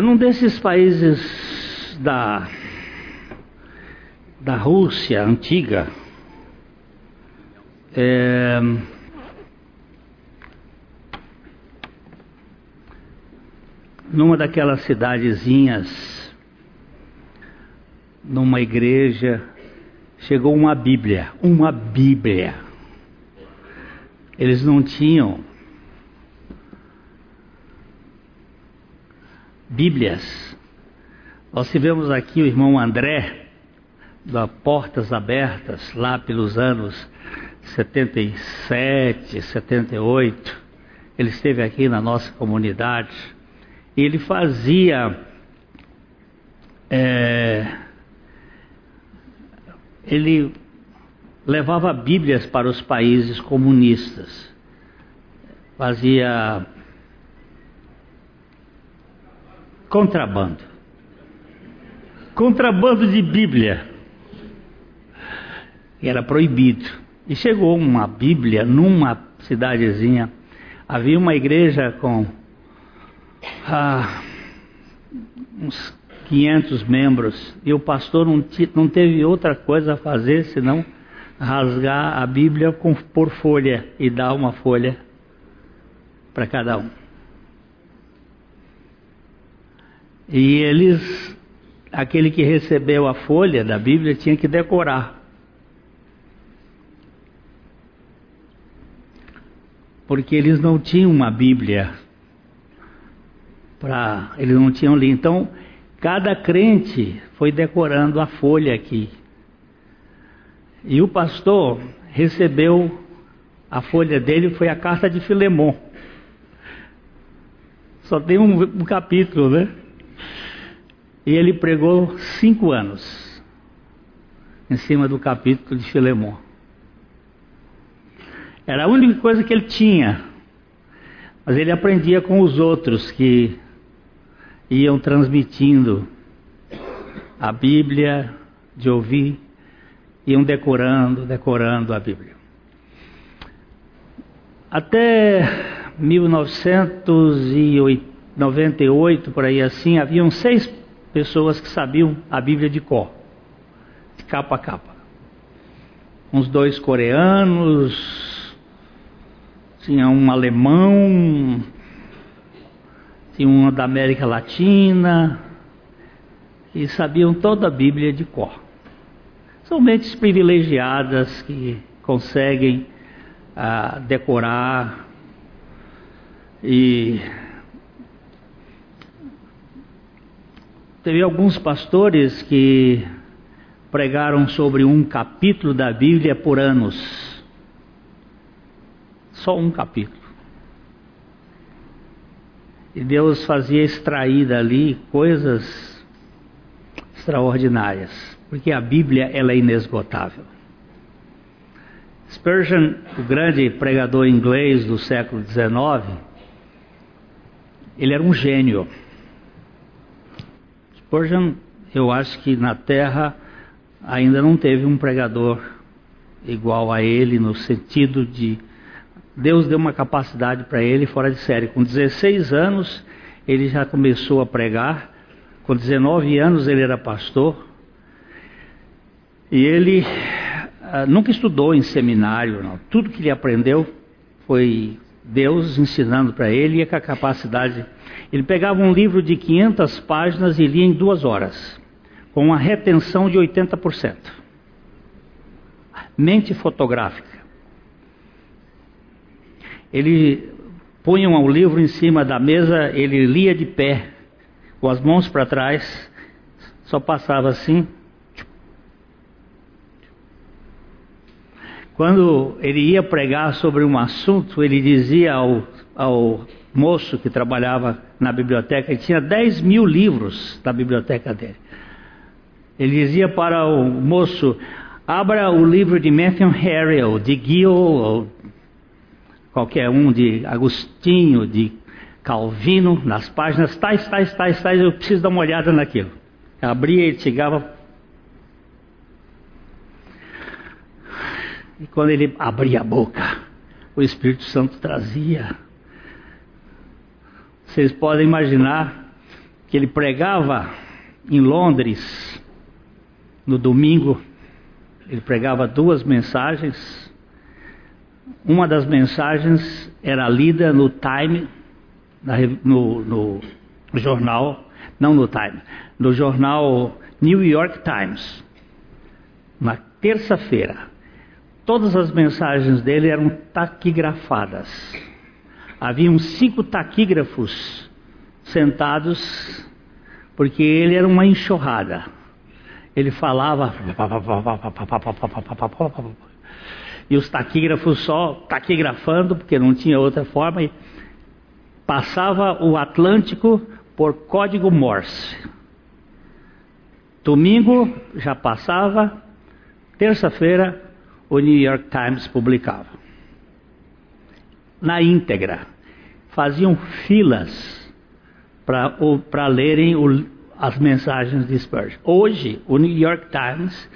num desses países da, da Rússia antiga, é, numa daquelas cidadezinhas, numa igreja, chegou uma Bíblia, uma Bíblia. Eles não tinham Bíblias. Nós tivemos aqui o irmão André, da Portas Abertas, lá pelos anos 77, 78. Ele esteve aqui na nossa comunidade. E ele fazia. É, ele levava Bíblias para os países comunistas. Fazia contrabando. Contrabando de Bíblia. Era proibido. E chegou uma Bíblia numa cidadezinha. Havia uma igreja com ah, uns 500 membros. E o pastor não, não teve outra coisa a fazer senão rasgar a Bíblia com, por folha e dar uma folha para cada um. E eles, aquele que recebeu a folha da Bíblia tinha que decorar. Porque eles não tinham uma Bíblia para, eles não tinham lido. Então, cada crente foi decorando a folha aqui. E o pastor recebeu a folha dele foi a carta de Filemon. Só tem um, um capítulo, né? E ele pregou cinco anos em cima do capítulo de Filemon. Era a única coisa que ele tinha. Mas ele aprendia com os outros que iam transmitindo a Bíblia, de ouvir, iam decorando, decorando a Bíblia. Até 1998, por aí assim, haviam seis pessoas que sabiam a Bíblia de cor, de capa a capa. Uns dois coreanos, tinha um alemão, tinha uma da América Latina, e sabiam toda a Bíblia de cor. São mentes privilegiadas que conseguem ah, decorar e Teve alguns pastores que pregaram sobre um capítulo da Bíblia por anos. Só um capítulo. E Deus fazia extrair dali coisas extraordinárias, porque a Bíblia ela é inesgotável. Spurgeon, o grande pregador inglês do século XIX, ele era um gênio. Spurgeon, eu acho que na Terra ainda não teve um pregador igual a ele no sentido de Deus deu uma capacidade para ele fora de série. Com 16 anos ele já começou a pregar. Com 19 anos ele era pastor. E ele uh, nunca estudou em seminário, não. Tudo que ele aprendeu foi Deus ensinando para ele e com a capacidade ele pegava um livro de 500 páginas e lia em duas horas, com uma retenção de 80%. Mente fotográfica. Ele punha o livro em cima da mesa, ele lia de pé, com as mãos para trás, só passava assim. Quando ele ia pregar sobre um assunto, ele dizia ao, ao moço que trabalhava na biblioteca, ele tinha 10 mil livros na biblioteca dele. Ele dizia para o moço: abra o livro de Matthew Harriel, de Gill, ou qualquer um, de Agostinho, de Calvino, nas páginas tais, tais, tais, tais, eu preciso dar uma olhada naquilo. Abria e chegava. E quando ele abria a boca, o Espírito Santo trazia vocês podem imaginar que ele pregava em Londres no domingo. Ele pregava duas mensagens. Uma das mensagens era lida no Time, no, no jornal, não no Time, no jornal New York Times, na terça-feira. Todas as mensagens dele eram taquigrafadas. Haviam cinco taquígrafos sentados, porque ele era uma enxurrada. Ele falava. E os taquígrafos só taquigrafando, porque não tinha outra forma. E passava o Atlântico por código Morse. Domingo já passava, terça-feira o New York Times publicava. Na íntegra, faziam filas para lerem o, as mensagens de Spurgeon. Hoje, o New York Times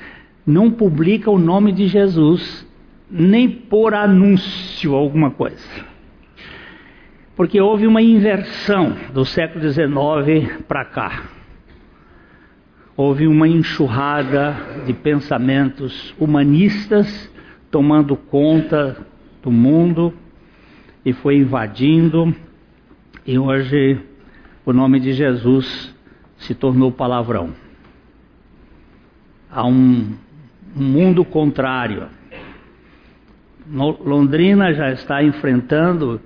não publica o nome de Jesus nem por anúncio alguma coisa. Porque houve uma inversão do século XIX para cá. Houve uma enxurrada de pensamentos humanistas tomando conta do mundo e foi invadindo. E hoje o nome de Jesus se tornou palavrão. Há um, mundo contrário. Londrina já está enfrentando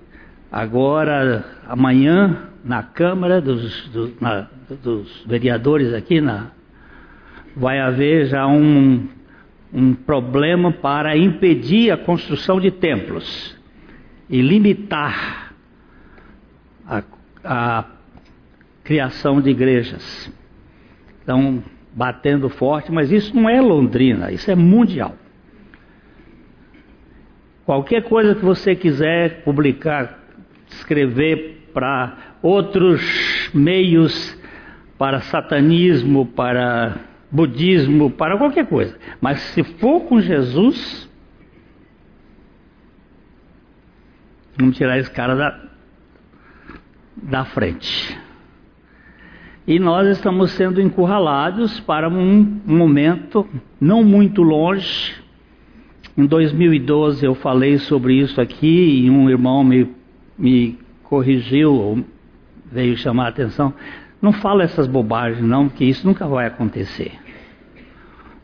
agora, amanhã, na Câmara dos, do, na, dos vereadores aqui, na, vai haver já um, um problema para impedir a construção de templos e limitar a, a criação de igrejas. Estão batendo forte, mas isso não é Londrina, isso é mundial. Qualquer coisa que você quiser publicar, escrever para outros meios, para satanismo, para budismo, para qualquer coisa. Mas se for com Jesus, vamos tirar esse cara da, da frente. E nós estamos sendo encurralados para um momento não muito longe. Em 2012 eu falei sobre isso aqui e um irmão me, me corrigiu, veio chamar a atenção. Não fala essas bobagens não, porque isso nunca vai acontecer.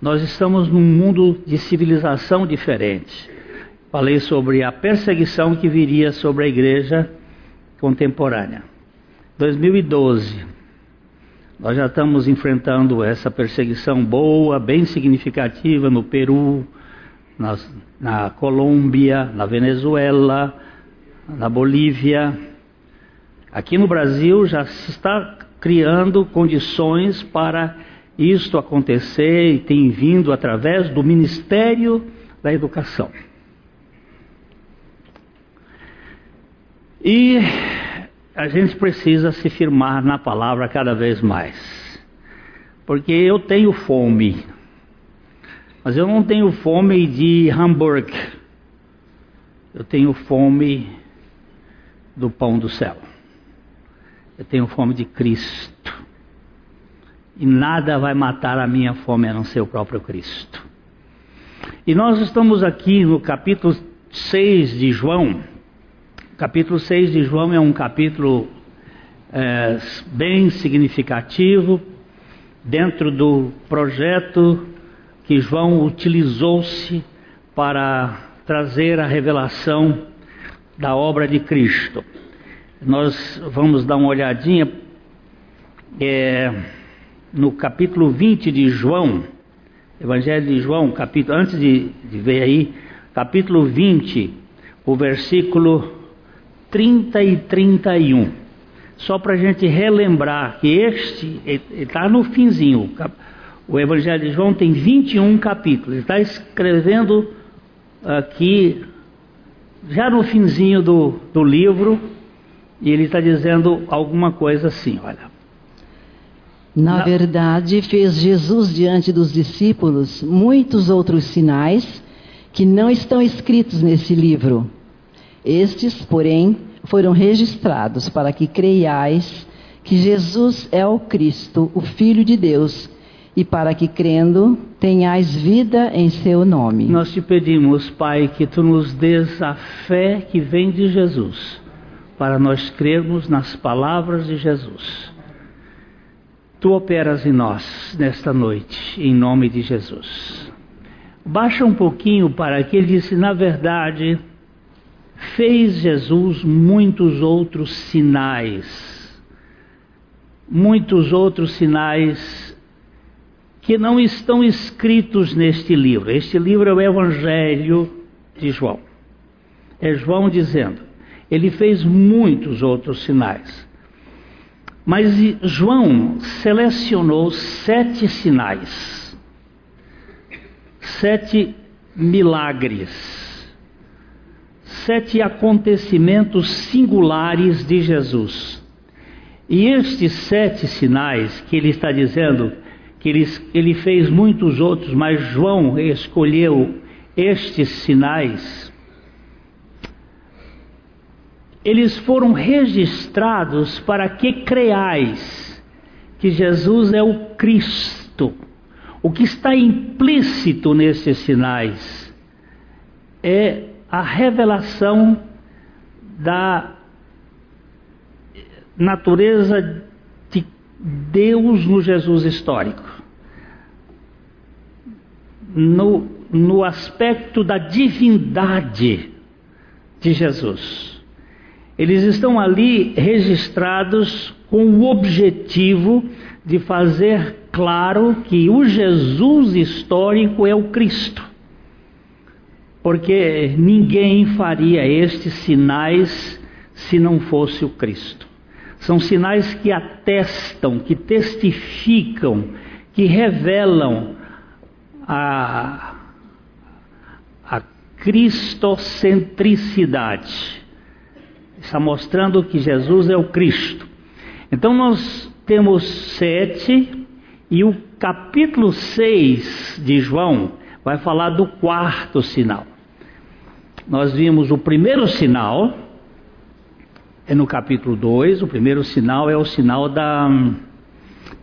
Nós estamos num mundo de civilização diferente. Falei sobre a perseguição que viria sobre a igreja contemporânea. 2012 nós já estamos enfrentando essa perseguição boa, bem significativa no Peru, nas, na Colômbia, na Venezuela, na Bolívia. Aqui no Brasil já se está criando condições para isto acontecer e tem vindo através do Ministério da Educação. E a gente precisa se firmar na palavra cada vez mais. Porque eu tenho fome, mas eu não tenho fome de hambúrguer, eu tenho fome do pão do céu. Eu tenho fome de Cristo. E nada vai matar a minha fome a não ser o próprio Cristo. E nós estamos aqui no capítulo 6 de João, capítulo 6 de João é um capítulo é, bem significativo dentro do projeto que João utilizou-se para trazer a revelação da obra de Cristo. Nós vamos dar uma olhadinha é, no capítulo 20 de João, Evangelho de João, capítulo, antes de, de ver aí, capítulo 20, o versículo 30 e 31. Só para a gente relembrar que este está no finzinho. O Evangelho de João tem 21 capítulos. Ele está escrevendo aqui, já no finzinho do, do livro, e ele está dizendo alguma coisa assim: olha. Na, verdade, fez Jesus diante dos discípulos muitos outros sinais que não estão escritos nesse livro. Estes, porém, foram registrados para que creiais que Jesus é o Cristo, o Filho de Deus, e para que crendo tenhais vida em seu nome. Nós te pedimos, Pai, que tu nos dês a fé que vem de Jesus, para nós crermos nas palavras de Jesus. Tu operas em nós nesta noite, em nome de Jesus. Baixa um pouquinho para que ele disse, na verdade, fez Jesus muitos outros sinais. Muitos outros sinais que não estão escritos neste livro. Este livro é o Evangelho de João. É João dizendo: ele fez muitos outros sinais. Mas João selecionou sete sinais, sete milagres, sete acontecimentos singulares de Jesus. E estes sete sinais que ele está dizendo, que ele, ele fez muitos outros, mas João escolheu estes sinais, eles foram registrados para que creais que Jesus é o Cristo. O que está implícito nesses sinais é a revelação da natureza de Deus no Jesus histórico. No, no aspecto da divindade de Jesus. Eles estão ali registrados com o objetivo de fazer claro que o Jesus histórico é o Cristo. Porque ninguém faria estes sinais se não fosse o Cristo. São sinais que atestam, que testificam, que revelam a, a cristocentricidade está mostrando que Jesus é o Cristo. Então nós temos sete, e o capítulo 6 de João vai falar do quarto sinal. Nós vimos o primeiro sinal, é no capítulo 2, o primeiro sinal é o sinal da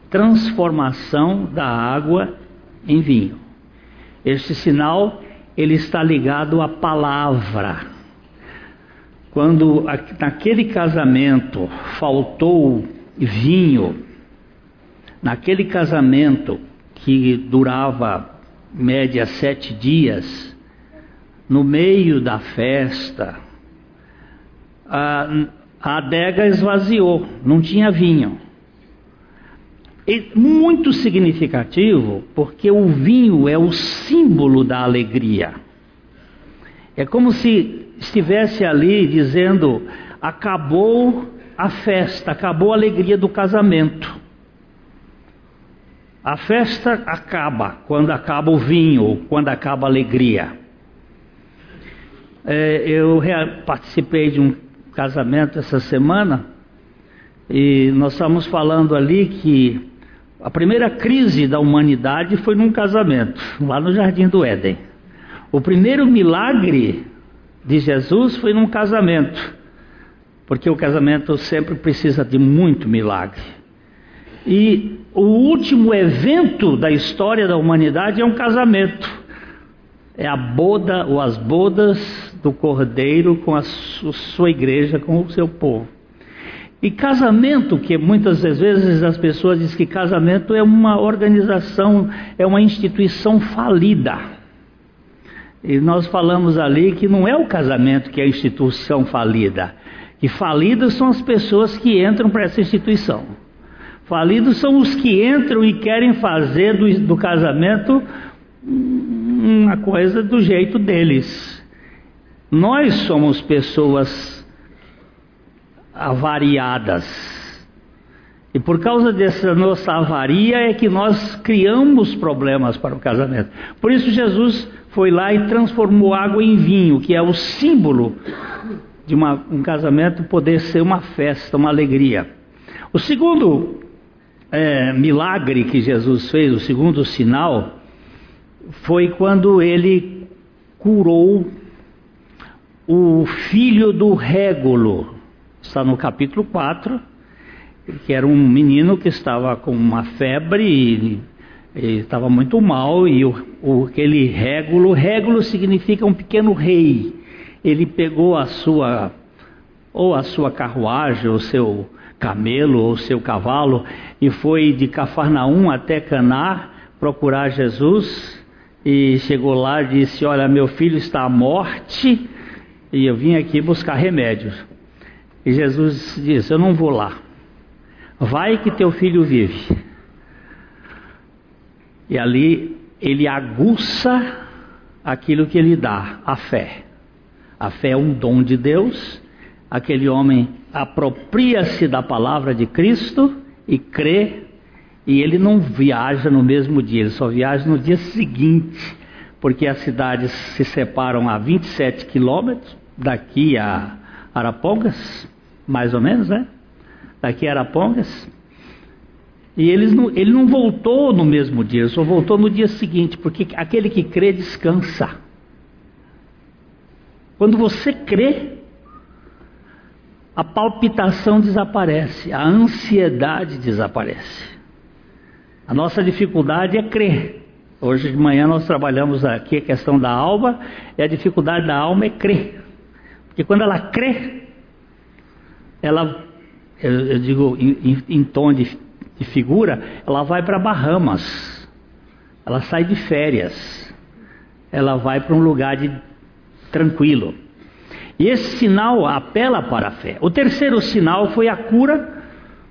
transformação da água em vinho. Este sinal ele está ligado à palavra quando naquele casamento faltou vinho, naquele casamento que durava média sete dias, no meio da festa, a, a adega esvaziou, não tinha vinho. E muito significativo, porque o vinho é o símbolo da alegria. É como se estivesse ali dizendo: acabou a festa, acabou a alegria do casamento. A festa acaba quando acaba o vinho, quando acaba a alegria. É, eu participei de um casamento essa semana e nós estamos falando ali que a primeira crise da humanidade foi num casamento, lá no Jardim do Éden. O primeiro milagre de Jesus foi num casamento, porque o casamento sempre precisa de muito milagre. E o último evento da história da humanidade é um casamento. É a boda ou as bodas do cordeiro com a sua igreja, com o seu povo. E casamento, que muitas vezes as pessoas dizem que casamento é uma organização, é uma instituição falida. E nós falamos ali que não é o casamento que é a instituição falida. Que falidas são as pessoas que entram para essa instituição. Falidos são os que entram e querem fazer do, do casamento uma coisa do jeito deles. Nós somos pessoas avariadas. E por causa dessa nossa avaria é que nós criamos problemas para o casamento. Por isso Jesus foi lá e transformou água em vinho, que é o símbolo de uma, um casamento poder ser uma festa, uma alegria. O segundo é, milagre que Jesus fez, o segundo sinal, foi quando ele curou o filho do régulo. Está no capítulo 4. que era um menino que estava com uma febre e, e estava muito mal, e o, o, aquele régulo, régulo significa um pequeno rei. Ele pegou a sua, ou a sua carruagem, ou seu camelo, ou seu cavalo, e foi de Cafarnaum até Caná procurar Jesus, e chegou lá e disse: Olha, meu filho está à morte, e eu vim aqui buscar remédios. E Jesus disse: Eu não vou lá. Vai que teu filho vive. E ali ele aguça aquilo que ele dá, a fé. A fé é um dom de Deus. Aquele homem apropria-se da palavra de Cristo e crê, e ele não viaja no mesmo dia, ele só viaja no dia seguinte, porque as cidades se separam a 27 quilômetros daqui a Arapongas, mais ou menos, né? Daqui a Arapongas. E eles não, ele não voltou no mesmo dia, só voltou no dia seguinte, porque aquele que crê descansa. Quando você crê, a palpitação desaparece, a ansiedade desaparece. A nossa dificuldade é crer. Hoje de manhã nós trabalhamos aqui a questão da alma, e a dificuldade da alma é crer. Porque quando ela crê, ela, eu, eu digo em, em, em, tom de, de figura, ela vai para Bahamas, ela sai de férias, ela vai para um lugar de tranquilo. E esse sinal apela para a fé. O terceiro sinal foi a cura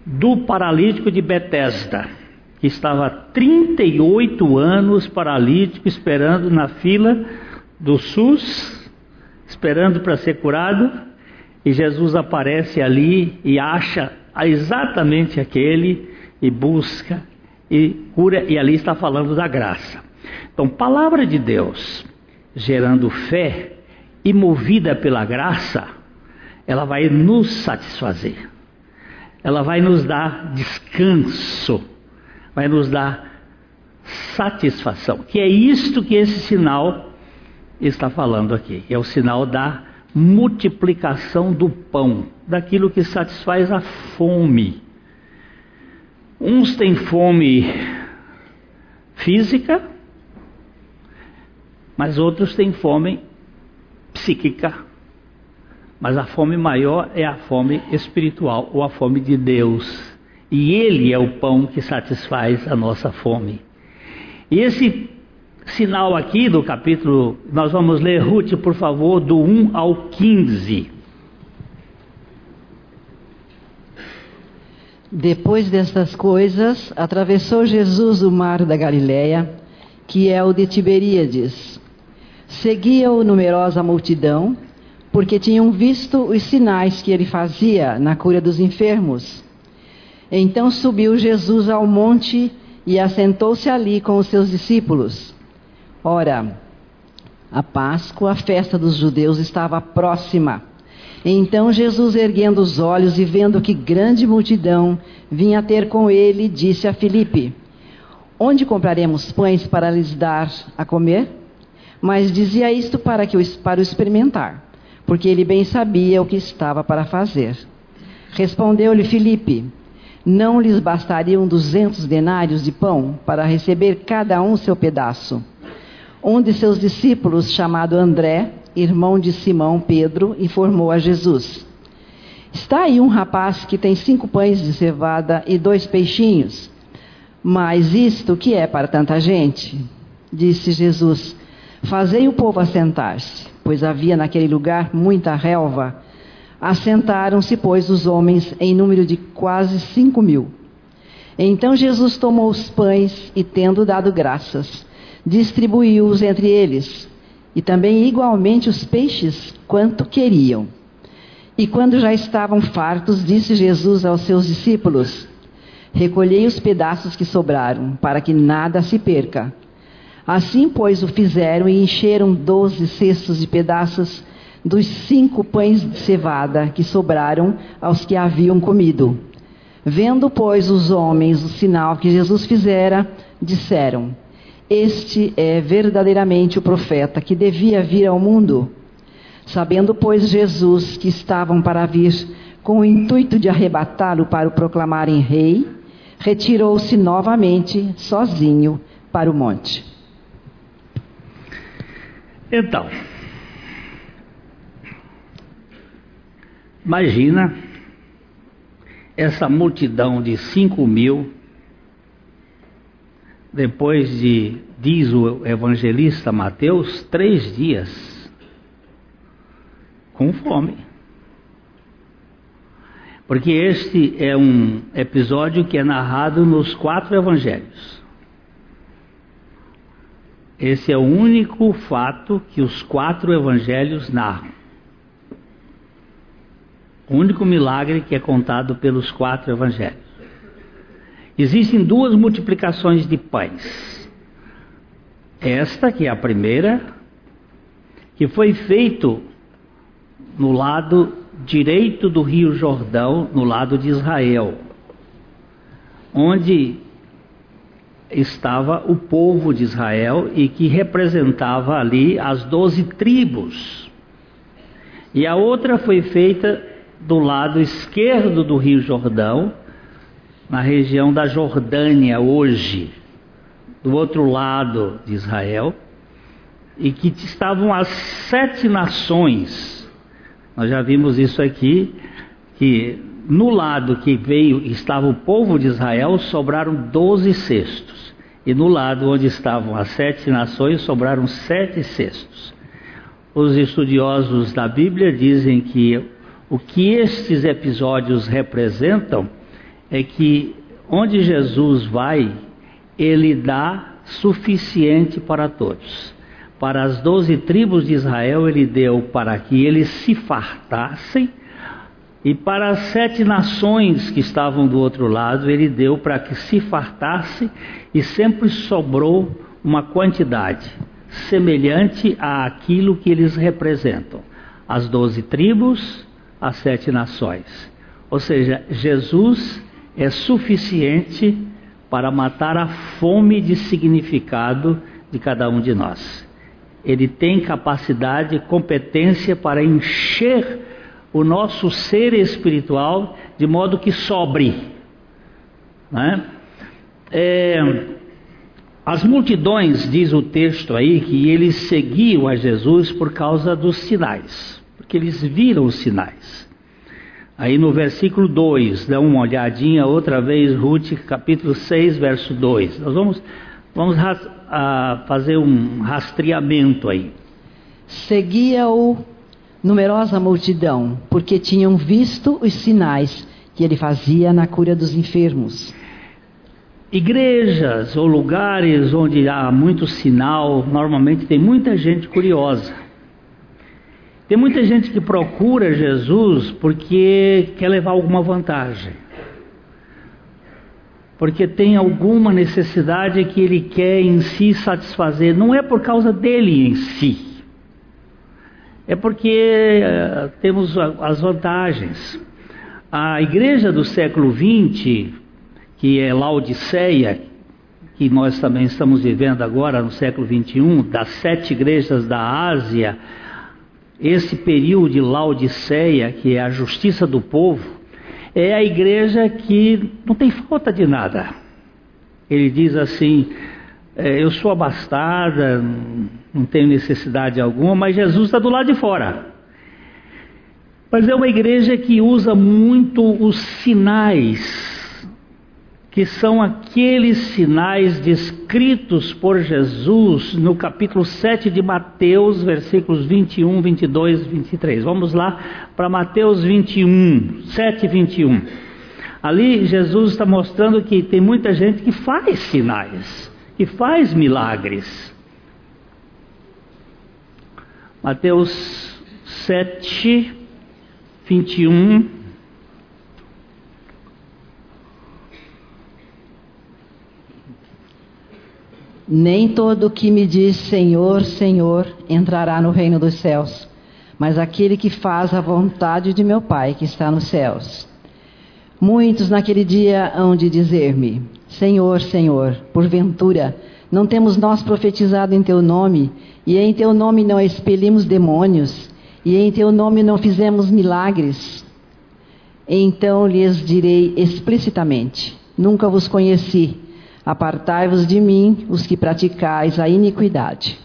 do paralítico de Betesda, que estava 38 anos paralítico esperando na fila do SUS esperando para ser curado, e Jesus aparece ali e acha exatamente aquele e busca e cura, e ali está falando da graça. Então, palavra de Deus gerando fé e movida pela graça, ela vai nos satisfazer, ela vai nos dar descanso, vai nos dar satisfação, que é isto que esse sinal está falando aqui. É o sinal da multiplicação do pão, daquilo que satisfaz a fome. Uns têm fome física, mas outros têm fome psíquica. Mas a fome maior é a fome espiritual ou a fome de Deus. E Ele é o pão que satisfaz a nossa fome. E esse sinal aqui do capítulo, nós vamos ler Ruth, por favor, do 1 ao 15. Depois destas coisas, atravessou Jesus o mar da Galileia, que é o de Tiberíades. Seguia-o numerosa multidão, porque tinham visto os sinais que ele fazia na cura dos enfermos. Então subiu Jesus ao monte e assentou-se ali com os seus discípulos. Ora, a Páscoa, a festa dos judeus, estava próxima. Então Jesus, erguendo os olhos e vendo que grande multidão vinha ter com ele, disse a Filipe: Onde compraremos pães para lhes dar a comer? Mas dizia isto para, que, para o experimentar, porque ele bem sabia o que estava para fazer. Respondeu-lhe Filipe: Não lhes bastariam duzentos denários de pão para receber cada um seu pedaço? Um de seus discípulos, chamado André, irmão de Simão Pedro, informou a Jesus: Está aí um rapaz que tem cinco pães de cevada e dois peixinhos. Mas isto que é para tanta gente? Disse Jesus: Fazei o povo assentar-se, pois havia naquele lugar muita relva. Assentaram-se, pois, os homens em número de quase cinco mil. Então Jesus tomou os pães e, tendo dado graças, distribuiu-os entre eles, e também igualmente os peixes, quanto queriam. E quando já estavam fartos, disse Jesus aos seus discípulos: Recolhei os pedaços que sobraram, para que nada se perca. Assim, pois, o fizeram e encheram doze cestos de pedaços dos cinco pães de cevada que sobraram aos que haviam comido. Vendo, pois, os homens o sinal que Jesus fizera, disseram: este é verdadeiramente o profeta que devia vir ao mundo. Sabendo, pois, Jesus que estavam para vir com o intuito de arrebatá-lo para o proclamarem rei, retirou-se novamente, sozinho, para o monte. Então, imagina essa multidão de cinco mil, depois de, diz o evangelista Mateus, três dias com fome. Porque este é um episódio que é narrado nos quatro evangelhos. Esse é o único fato que os quatro evangelhos narram. O único milagre que é contado pelos quatro evangelhos. Existem duas multiplicações de pães. Esta, que é a primeira, que foi feito no lado direito do Rio Jordão, no lado de Israel, onde estava o povo de Israel e que representava ali as doze tribos. E a outra foi feita do lado esquerdo do Rio Jordão, na região da Jordânia hoje, do outro lado de Israel, e que estavam as sete nações. Nós já vimos isso aqui, que no lado que veio estava o povo de Israel, sobraram doze cestos. E no lado onde estavam as sete nações, sobraram sete cestos. Os estudiosos da Bíblia dizem que o que estes episódios representam é que onde Jesus vai, ele dá suficiente para todos. Para as doze tribos de Israel, ele deu para que eles se fartassem e para as sete nações que estavam do outro lado, ele deu para que se fartasse e sempre sobrou uma quantidade semelhante àquilo que eles representam: as doze tribos, as sete nações. Ou seja, Jesus é suficiente para matar a fome de significado de cada um de nós. Ele tem capacidade competência para encher o nosso ser espiritual de modo que sobre. Né? É, as multidões, diz o texto aí, que eles seguiam a Jesus por causa dos sinais, porque eles viram os sinais. Aí no versículo 2, dá uma olhadinha outra vez, Ruth, capítulo 6, verso 2. Nós vamos, vamos a, fazer um rastreamento aí. Seguia-o numerosa multidão, porque tinham visto os sinais que ele fazia na cura dos enfermos. Igrejas ou lugares onde há muito sinal, normalmente tem muita gente curiosa. Tem muita gente que procura Jesus porque quer levar alguma vantagem. Porque tem alguma necessidade que ele quer em si satisfazer. Não é por causa dele em si é porque uh, temos as vantagens. A igreja do século XX, que é Laodiceia, que nós também estamos vivendo agora no século XXI, das sete igrejas da Ásia, esse período de Laodiceia, que é a justiça do povo, é a igreja que não tem falta de nada. Ele diz assim: é, eu sou abastada, não tenho necessidade alguma, mas Jesus está do lado de fora. Mas é uma igreja que usa muito os sinais, que são aqueles sinais descritos por Jesus no capítulo 7 de Mateus, versículos 21, 22 e 23. Vamos lá para Mateus 21, 7 e 21. Ali Jesus está mostrando que tem muita gente que faz sinais que faz milagres. Mateus 7, 21. Nem todo que me diz Senhor, Senhor entrará no reino dos céus, mas aquele que faz a vontade de meu Pai que está nos céus. Muitos naquele dia hão de dizer-me: Senhor, Senhor, porventura, não temos nós profetizado em teu nome, e em teu nome não expelimos demônios, e em teu nome não fizemos milagres? Então lhes direi explicitamente: Nunca vos conheci. Apartai-vos de mim, os que praticais a iniquidade.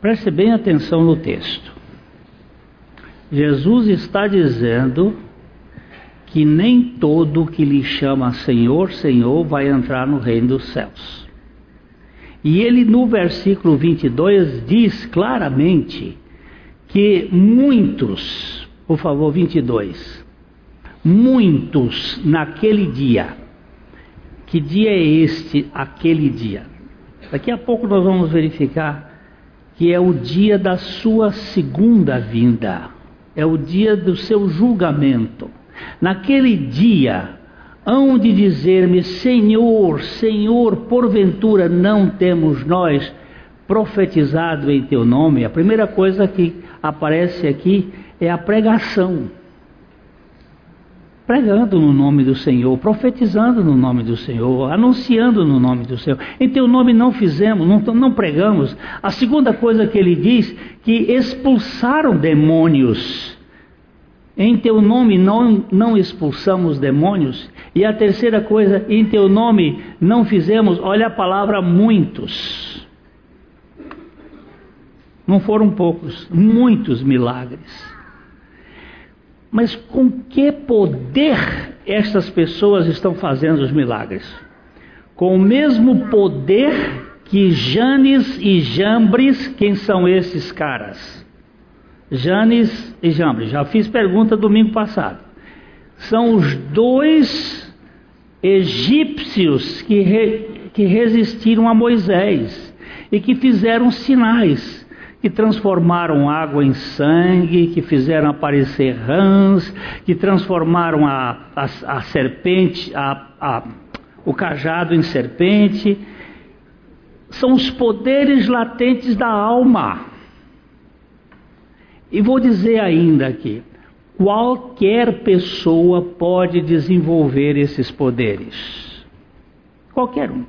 Preste bem atenção no texto. Jesus está dizendo que nem todo que lhe chama Senhor, Senhor vai entrar no reino dos céus. E ele no versículo 22 diz claramente que muitos, por favor, 22, muitos naquele dia. Que dia é este, aquele dia? Daqui a pouco nós vamos verificar que é o dia da sua segunda vinda, é o dia do seu julgamento. Naquele dia, hão de dizer-me: Senhor, Senhor, porventura não temos nós profetizado em teu nome? A primeira coisa que aparece aqui é a pregação. Pregando no nome do Senhor, profetizando no nome do Senhor, anunciando no nome do Senhor. Em teu nome não fizemos, não, não pregamos. A segunda coisa que ele diz, que expulsaram demônios. Em teu nome não, não expulsamos demônios. E a terceira coisa, em teu nome não fizemos, olha a palavra muitos. Não foram poucos, muitos milagres. Mas com que poder estas pessoas estão fazendo os milagres? Com o mesmo poder que Janes e Jambres, quem são esses caras? Janes e Jambres, já fiz pergunta domingo passado. São os dois egípcios que, re, que resistiram a Moisés e que fizeram sinais que transformaram água em sangue, que fizeram aparecer rãs, que transformaram a, a, a serpente, a, o cajado em serpente. São os poderes latentes da alma. E vou dizer ainda aqui: qualquer pessoa pode desenvolver esses poderes. Qualquer um.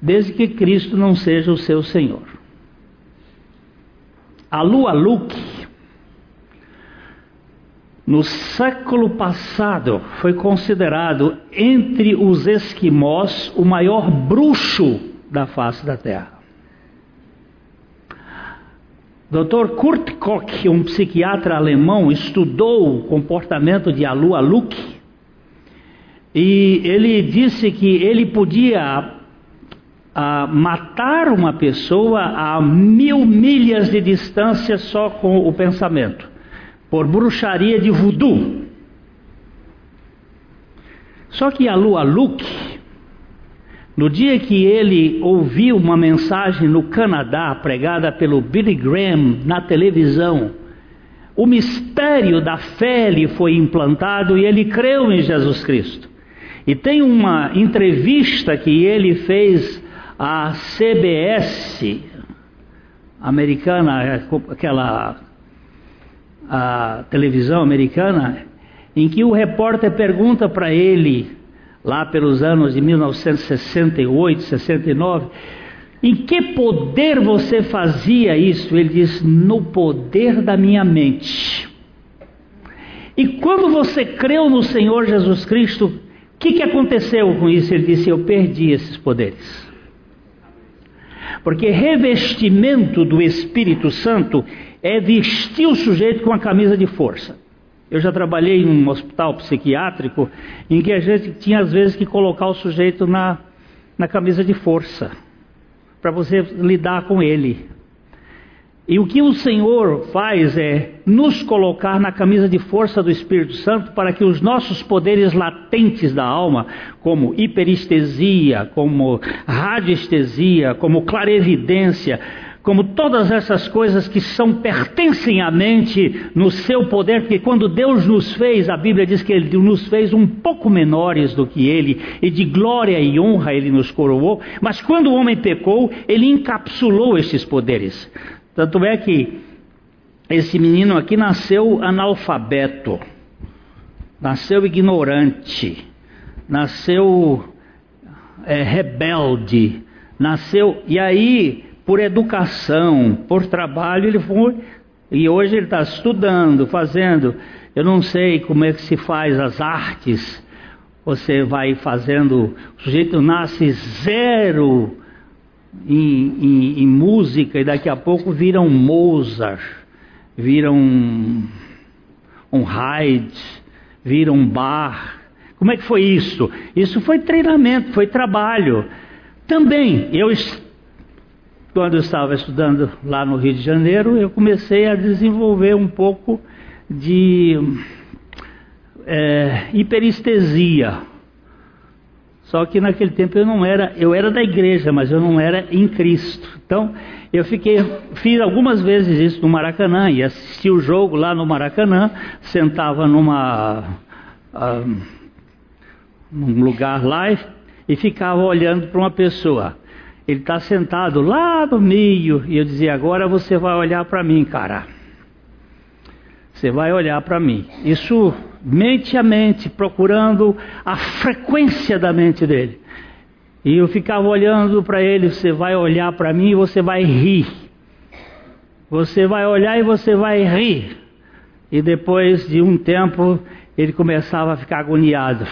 Desde que Cristo não seja o seu Senhor. A lua Luke, no século passado, foi considerado entre os esquimós o maior bruxo da face da Terra. Dr. Kurt Koch, um psiquiatra alemão, estudou o comportamento de Alua Luke e ele disse que ele podia a matar uma pessoa a mil milhas de distância só com o pensamento, por bruxaria de voodoo. Só que a Lua Luke, no dia que ele ouviu uma mensagem no Canadá pregada pelo Billy Graham na televisão, o mistério da fé lhe foi implantado e ele creu em Jesus Cristo. E tem uma entrevista que ele fez a CBS americana, aquela a televisão americana, em que o repórter pergunta para ele, lá pelos anos de 1968, 69, em que poder você fazia isso? Ele diz: no poder da minha mente. E quando você creu no Senhor Jesus Cristo, o que, que aconteceu com isso? Ele disse: Eu perdi esses poderes. Porque revestimento do Espírito Santo é vestir o sujeito com a camisa de força. Eu já trabalhei em um hospital psiquiátrico em que a gente tinha às vezes que colocar o sujeito na, na camisa de força para você lidar com ele. E o que o Senhor faz é nos colocar na camisa de força do Espírito Santo para que os nossos poderes latentes da alma, como hiperestesia, como radiestesia, como clarevidência, como todas essas coisas que são pertencem à mente no seu poder, porque quando Deus nos fez, a Bíblia diz que Ele nos fez um pouco menores do que Ele, e de glória e honra Ele nos coroou, mas quando o homem pecou, Ele encapsulou estes poderes. Tanto é que esse menino aqui nasceu analfabeto, nasceu ignorante, nasceu é, rebelde, nasceu. E aí, por educação, por trabalho, ele foi. E hoje ele está estudando, fazendo. Eu não sei como é que se faz as artes. Você vai fazendo, o sujeito nasce zero em, em, em música e daqui a pouco vira um Mozart, vira um, Haydn, vira um Bach. Como é que foi isso? Isso foi treinamento, foi trabalho. Também, eu quando eu estava estudando lá no Rio de Janeiro, eu comecei a desenvolver um pouco de é, hiperestesia. Só que naquele tempo eu não era, eu era da igreja, mas eu não era em Cristo. Então eu fiquei, fiz algumas vezes isso no Maracanã e assisti o jogo lá no Maracanã, sentava numa uh, num lugar lá e ficava olhando para uma pessoa. Ele está sentado lá no meio e eu dizia: agora você vai olhar para mim, cara. Você vai olhar para mim. Isso mente a mente, procurando a frequência da mente dele. E eu ficava olhando para ele, você vai olhar para mim e você vai rir. Você vai olhar e você vai rir. E depois de um tempo, ele começava a ficar agoniado.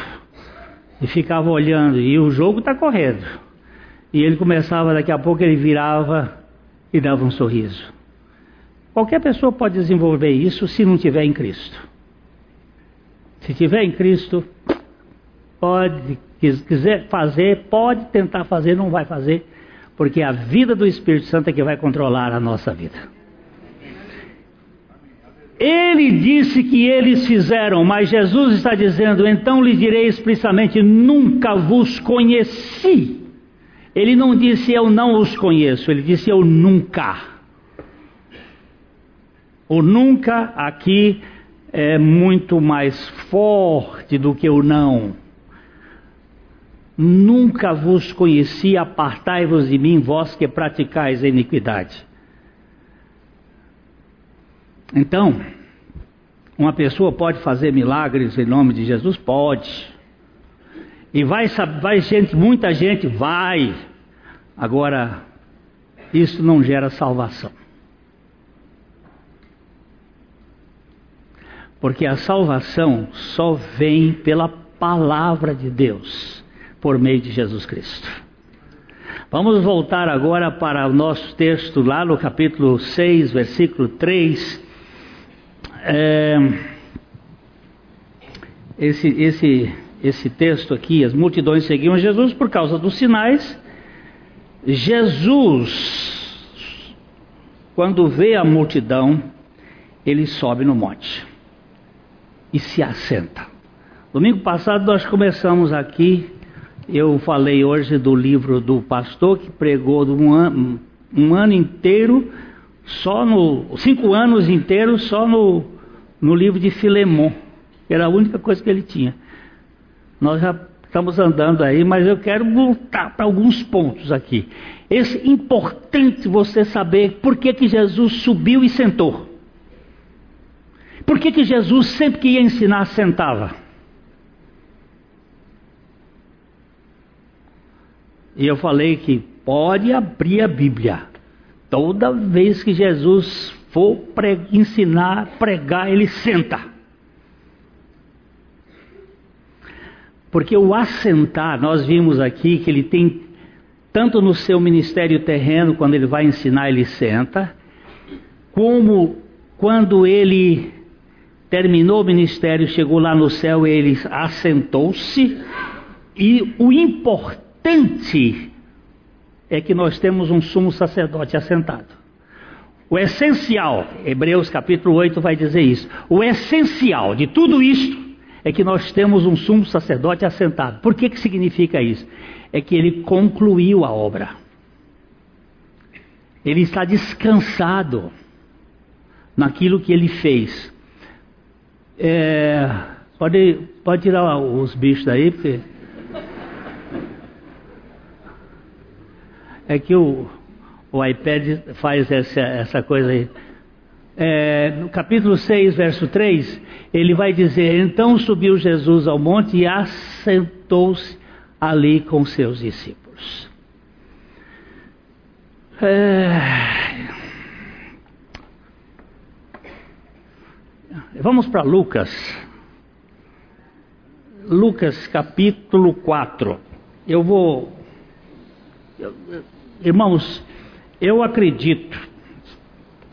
E ficava olhando, e o jogo está correndo. E ele começava, daqui a pouco ele virava e dava um sorriso. Qualquer pessoa pode desenvolver isso se não tiver em Cristo. Se tiver em Cristo, pode, quiser fazer, pode tentar fazer, não vai fazer, porque a vida do Espírito Santo é que vai controlar a nossa vida. Ele disse que eles fizeram, mas Jesus está dizendo: então lhe direi explicitamente: nunca vos conheci. Ele não disse eu não os conheço, ele disse eu nunca. O nunca aqui é muito mais forte do que o não. Nunca vos conheci, apartai-vos de mim, vós que praticais a iniquidade. Então, uma pessoa pode fazer milagres em nome de Jesus? Pode. E vai, vai gente, muita gente vai. Agora, isso não gera salvação. Porque a salvação só vem pela palavra de Deus, por meio de Jesus Cristo. Vamos voltar agora para o nosso texto, lá no capítulo 6, versículo 3. É, esse, esse, esse texto aqui, as multidões seguiam Jesus por causa dos sinais. Jesus, quando vê a multidão, ele sobe no monte e se assenta. Domingo passado nós começamos aqui, eu falei hoje do livro do pastor que pregou um ano, um ano inteiro, só no. cinco anos inteiros só no, no livro de Filemon. Era a única coisa que ele tinha. Nós já estamos andando aí, mas eu quero voltar para alguns pontos aqui. Esse importante você saber por que, que Jesus subiu e sentou. Por que, que Jesus, sempre que ia ensinar, sentava? E eu falei que pode abrir a Bíblia. Toda vez que Jesus for pre ensinar, pregar, ele senta. Porque o assentar, nós vimos aqui que ele tem, tanto no seu ministério terreno, quando ele vai ensinar, ele senta, como quando ele terminou o ministério, chegou lá no céu, ele assentou-se. E o importante é que nós temos um sumo sacerdote assentado. O essencial, Hebreus capítulo 8 vai dizer isso. O essencial de tudo isto é que nós temos um sumo sacerdote assentado. Por que, que significa isso? É que ele concluiu a obra. Ele está descansado naquilo que ele fez. É, pode, pode tirar os bichos daí, porque. É que o, o iPad faz essa, essa coisa aí. É, no capítulo 6, verso 3, ele vai dizer: Então subiu Jesus ao monte e assentou-se ali com seus discípulos. É, Vamos para Lucas. Lucas capítulo 4. Eu vou. Irmãos, eu acredito,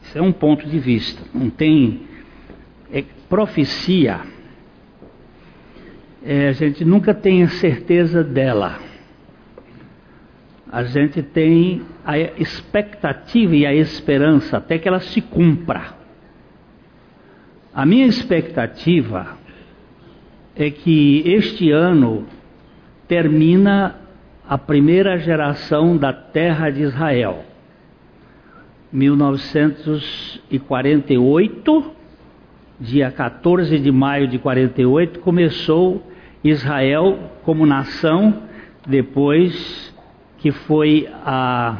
isso é um ponto de vista, não tem. É, profecia, é, a gente nunca tem a certeza dela. A gente tem a expectativa e a esperança até que ela se cumpra. A minha expectativa é que este ano termina a primeira geração da terra de Israel. 1948, dia 14 de maio de 48, começou Israel como nação, depois que foi a,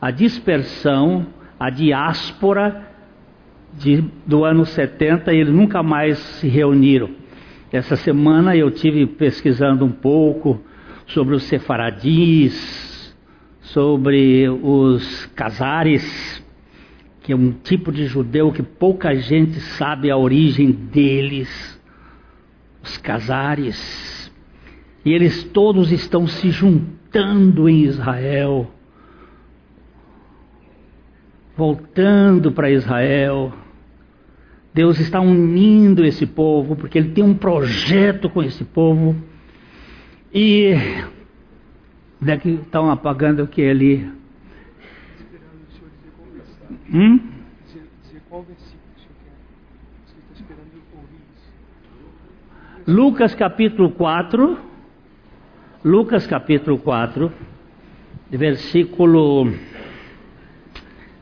a dispersão, a diáspora de, do ano 70, eles nunca mais se reuniram. Essa semana eu tive pesquisando um pouco sobre os sefaradis, sobre os casares, que é um tipo de judeu que pouca gente sabe a origem deles, os casares. E eles todos estão se juntando em Israel, voltando para Israel Deus está unindo esse povo, porque Ele tem um projeto com esse povo. E daqui estão apagando o que ele. Hum? Lucas capítulo 4, Lucas capítulo 4, versículo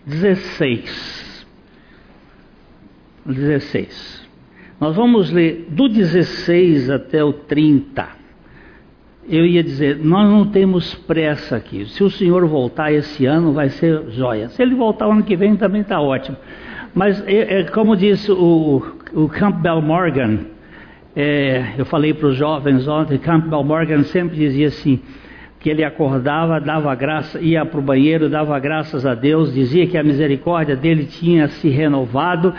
16. 16. Nós vamos ler do 16 até o 30. Eu ia dizer, nós não temos pressa aqui. Se o senhor voltar esse ano, vai ser joia. Se ele voltar ano que vem, também está ótimo. Mas, é, é, como disse o, o Campbell Morgan, é, eu falei para os jovens ontem, Campbell Morgan sempre dizia assim, que ele acordava, dava graça, ia para o banheiro, dava graças a Deus, dizia que a misericórdia dele tinha se renovado,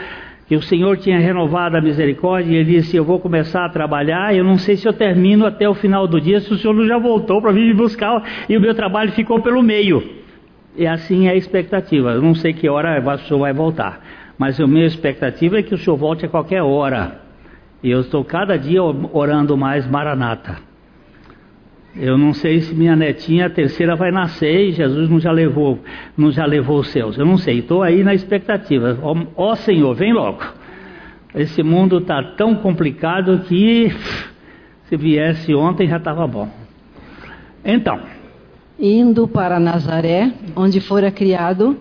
que o Senhor tinha renovado a misericórdia e ele disse: Eu vou começar a trabalhar. Eu não sei se eu termino até o final do dia, se o Senhor não já voltou para vir me buscar e o meu trabalho ficou pelo meio. E assim é a expectativa. Eu não sei que hora o Senhor vai voltar, mas a minha expectativa é que o Senhor volte a qualquer hora. E eu estou cada dia orando mais Maranata. Eu não sei se minha netinha a terceira vai nascer e Jesus não já levou, não já levou os seus. Eu não sei. Estou aí na expectativa. Ó, ó Senhor, vem logo. Esse mundo está tão complicado que se viesse ontem já estava bom. Então. Indo para Nazaré, onde fora criado,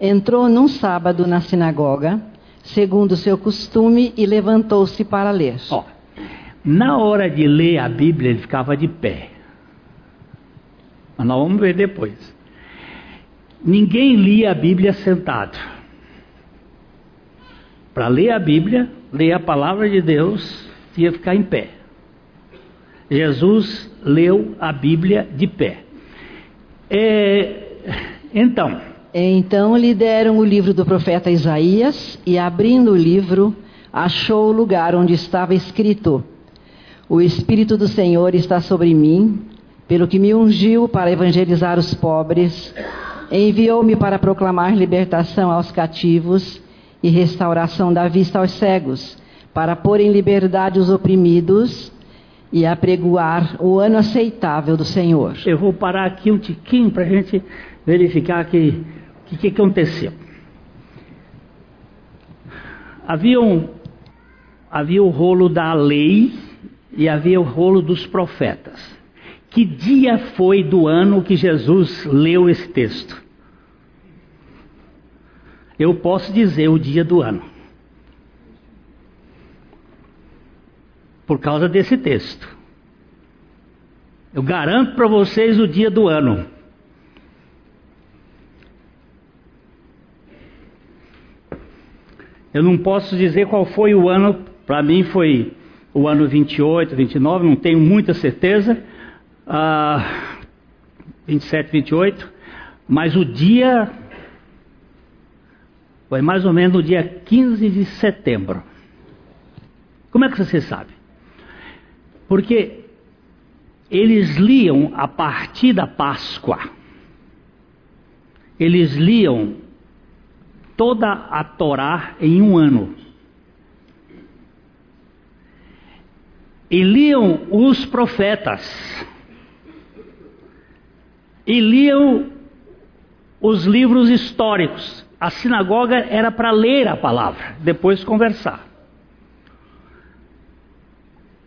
entrou num sábado na sinagoga, segundo seu costume, e levantou-se para ler. Ó, na hora de ler a Bíblia, ele ficava de pé. Mas nós vamos ver depois. Ninguém lia a Bíblia sentado. Para ler a Bíblia, ler a palavra de Deus, tinha que ficar em pé. Jesus leu a Bíblia de pé. É, então. Então lhe deram o livro do profeta Isaías e, abrindo o livro, achou o lugar onde estava escrito: O Espírito do Senhor está sobre mim pelo que me ungiu para evangelizar os pobres, enviou-me para proclamar libertação aos cativos e restauração da vista aos cegos, para pôr em liberdade os oprimidos e apregoar o ano aceitável do Senhor. Eu vou parar aqui um tiquinho para a gente verificar o que, que, que aconteceu. Havia, um, havia o rolo da lei e havia o rolo dos profetas. Que dia foi do ano que Jesus leu esse texto? Eu posso dizer o dia do ano. Por causa desse texto. Eu garanto para vocês o dia do ano. Eu não posso dizer qual foi o ano, para mim foi o ano 28, 29, não tenho muita certeza ah, 27, 28, mas o dia foi mais ou menos no dia 15 de setembro. Como é que você sabe? Porque eles liam a partir da Páscoa. Eles liam toda a Torá em um ano. E liam os profetas. E liam os livros históricos. A sinagoga era para ler a palavra, depois conversar.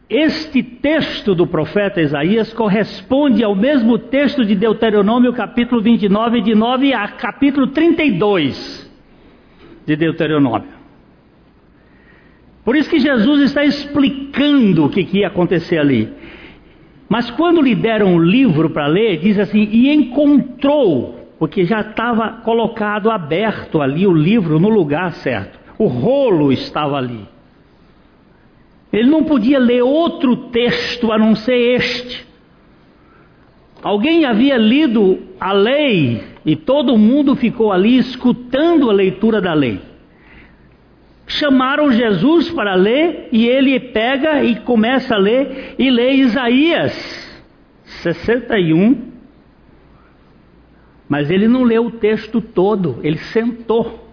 Este texto do profeta Isaías corresponde ao mesmo texto de Deuteronômio, capítulo 29, de 9 a capítulo 32 de Deuteronômio. Por isso que Jesus está explicando o que, que ia acontecer ali. Mas quando lhe deram o livro para ler, diz assim: e encontrou, porque já estava colocado aberto ali o livro no lugar certo, o rolo estava ali. Ele não podia ler outro texto a não ser este. Alguém havia lido a lei e todo mundo ficou ali escutando a leitura da lei. Chamaram Jesus para ler e ele pega e começa a ler e lê Isaías 61. Mas ele não leu o texto todo, ele sentou.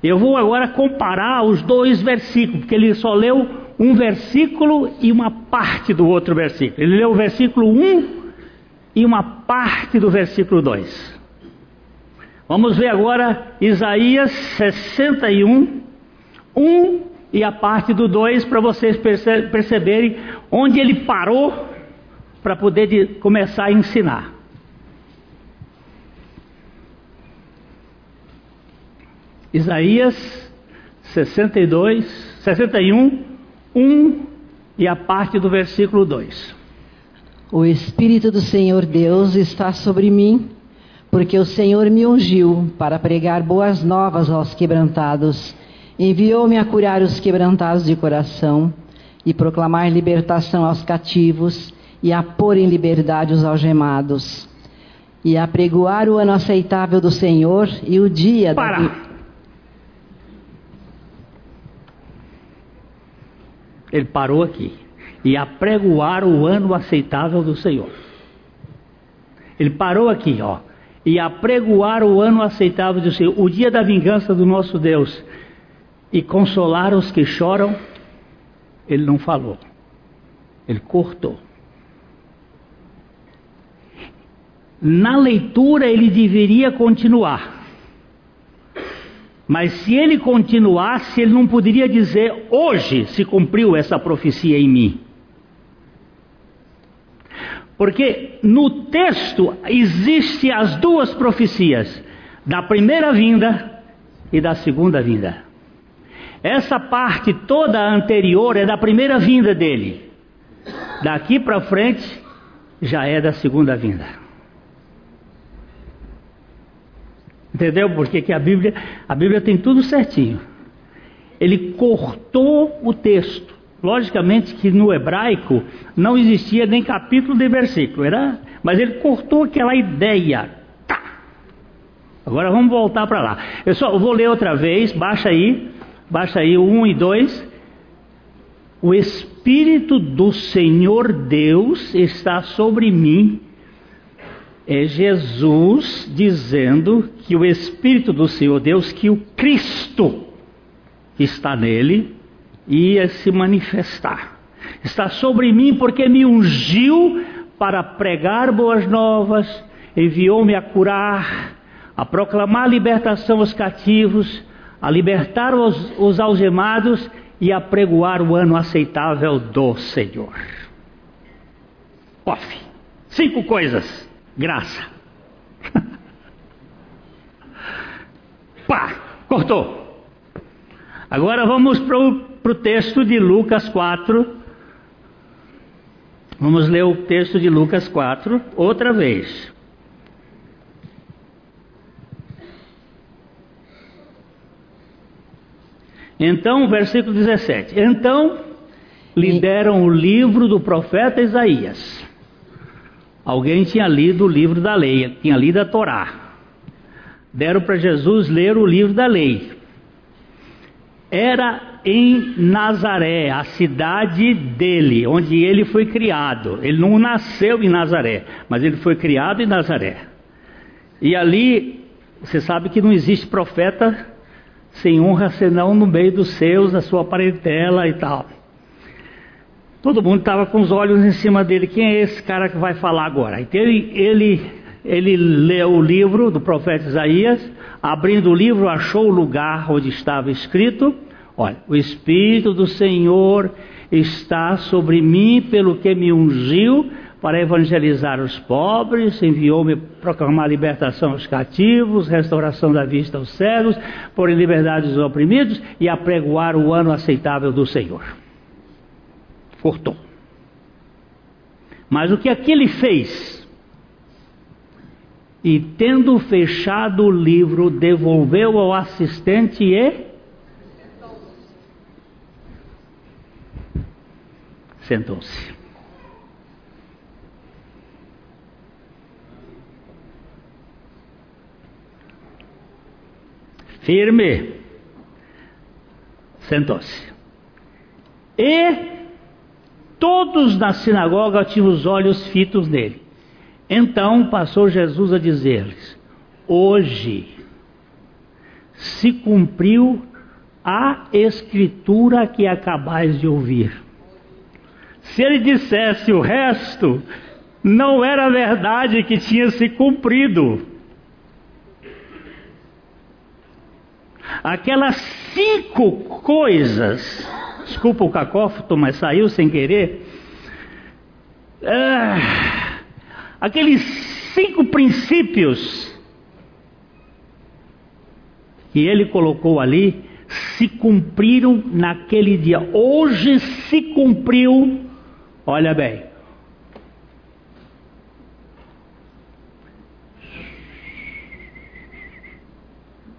Eu vou agora comparar os dois versículos, porque ele só leu um versículo e uma parte do outro versículo. Ele leu o versículo 1 e uma parte do versículo 2. Vamos ver agora Isaías 61, 1 e a parte do 2 para vocês perceberem onde ele parou para poder de, começar a ensinar. Isaías 62, 61, 1 e a parte do versículo 2. O Espírito do Senhor Deus está sobre mim, porque o Senhor me ungiu para pregar boas novas aos quebrantados. Enviou-me a curar os quebrantados de coração e proclamar libertação aos cativos e a pôr em liberdade os algemados e a pregoar o ano aceitável do Senhor e o dia Para. da Ele parou aqui. E apregoar o ano aceitável do Senhor. Ele parou aqui, ó. E apregoar o ano aceitável do Senhor, o dia da vingança do nosso Deus. E consolar os que choram, ele não falou. Ele cortou. Na leitura ele deveria continuar. Mas se ele continuasse, ele não poderia dizer: hoje se cumpriu essa profecia em mim. Porque no texto existem as duas profecias, da primeira vinda e da segunda vinda. Essa parte toda anterior é da primeira vinda dele. Daqui para frente já é da segunda vinda. Entendeu? Porque que a Bíblia, a Bíblia tem tudo certinho. Ele cortou o texto. Logicamente que no hebraico não existia nem capítulo de versículo, era, mas ele cortou aquela ideia. Tá. Agora vamos voltar para lá. Eu só eu vou ler outra vez, baixa aí, baixa aí o 1 e 2. O Espírito do Senhor Deus está sobre mim, é Jesus dizendo que o Espírito do Senhor Deus, que o Cristo está nele, ia se manifestar. Está sobre mim porque me ungiu para pregar boas novas, enviou-me a curar, a proclamar a libertação aos cativos, a libertar os, os algemados e a pregoar o ano aceitável do Senhor. Pof. Cinco coisas graça. Pá, cortou. Agora vamos para o texto de Lucas 4. Vamos ler o texto de Lucas 4 outra vez. Então, versículo 17. Então lhe deram o livro do profeta Isaías. Alguém tinha lido o livro da lei, tinha lido a Torá. Deram para Jesus ler o livro da lei. Era em Nazaré, a cidade dele, onde ele foi criado. Ele não nasceu em Nazaré, mas ele foi criado em Nazaré. E ali, você sabe que não existe profeta sem honra senão no meio dos seus, da sua parentela e tal. Todo mundo estava com os olhos em cima dele. Quem é esse cara que vai falar agora? Então ele, ele, ele leu o livro do profeta Isaías, abrindo o livro, achou o lugar onde estava escrito: Olha, o Espírito do Senhor está sobre mim, pelo que me ungiu para evangelizar os pobres, enviou-me proclamar libertação aos cativos, restauração da vista aos cegos, por liberdade dos oprimidos e apregoar o ano aceitável do Senhor cortou. Mas o que aquele fez? E tendo fechado o livro, devolveu ao assistente e sentou-se. Firme. Sentou-se. E Todos na sinagoga tinham os olhos fitos nele. Então passou Jesus a dizer-lhes: Hoje se cumpriu a escritura que acabais de ouvir. Se ele dissesse o resto, não era verdade que tinha se cumprido. Aquelas cinco coisas desculpa o cacófoto, mas saiu sem querer. Ah, aqueles cinco princípios que ele colocou ali se cumpriram naquele dia. Hoje se cumpriu, olha bem.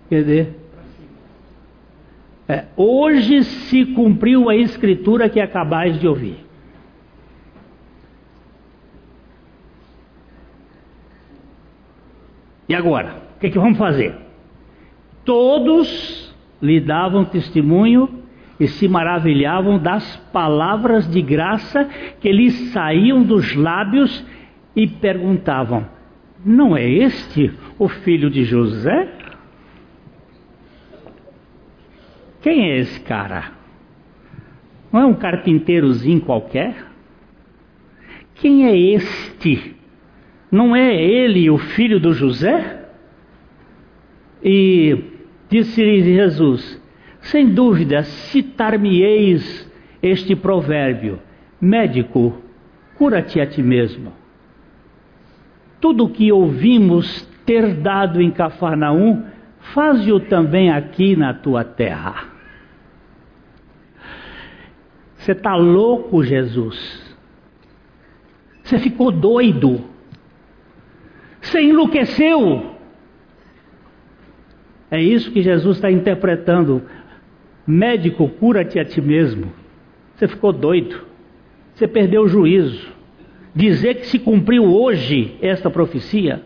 Quer dizer, é, hoje se cumpriu a escritura que acabais de ouvir. E agora? O que, é que vamos fazer? Todos lhe davam testemunho e se maravilhavam das palavras de graça que lhes saíam dos lábios e perguntavam: Não é este o filho de José? Quem é esse cara? Não é um carpinteirozinho qualquer? Quem é este? Não é ele o filho do José? E disse-lhe Jesus: Sem dúvida, citar-me-eis este provérbio: Médico, cura-te a ti mesmo. Tudo o que ouvimos ter dado em Cafarnaum, faze-o também aqui na tua terra. Você está louco, Jesus? Você ficou doido? Você enlouqueceu? É isso que Jesus está interpretando. Médico, cura-te a ti mesmo. Você ficou doido. Você perdeu o juízo. Dizer que se cumpriu hoje esta profecia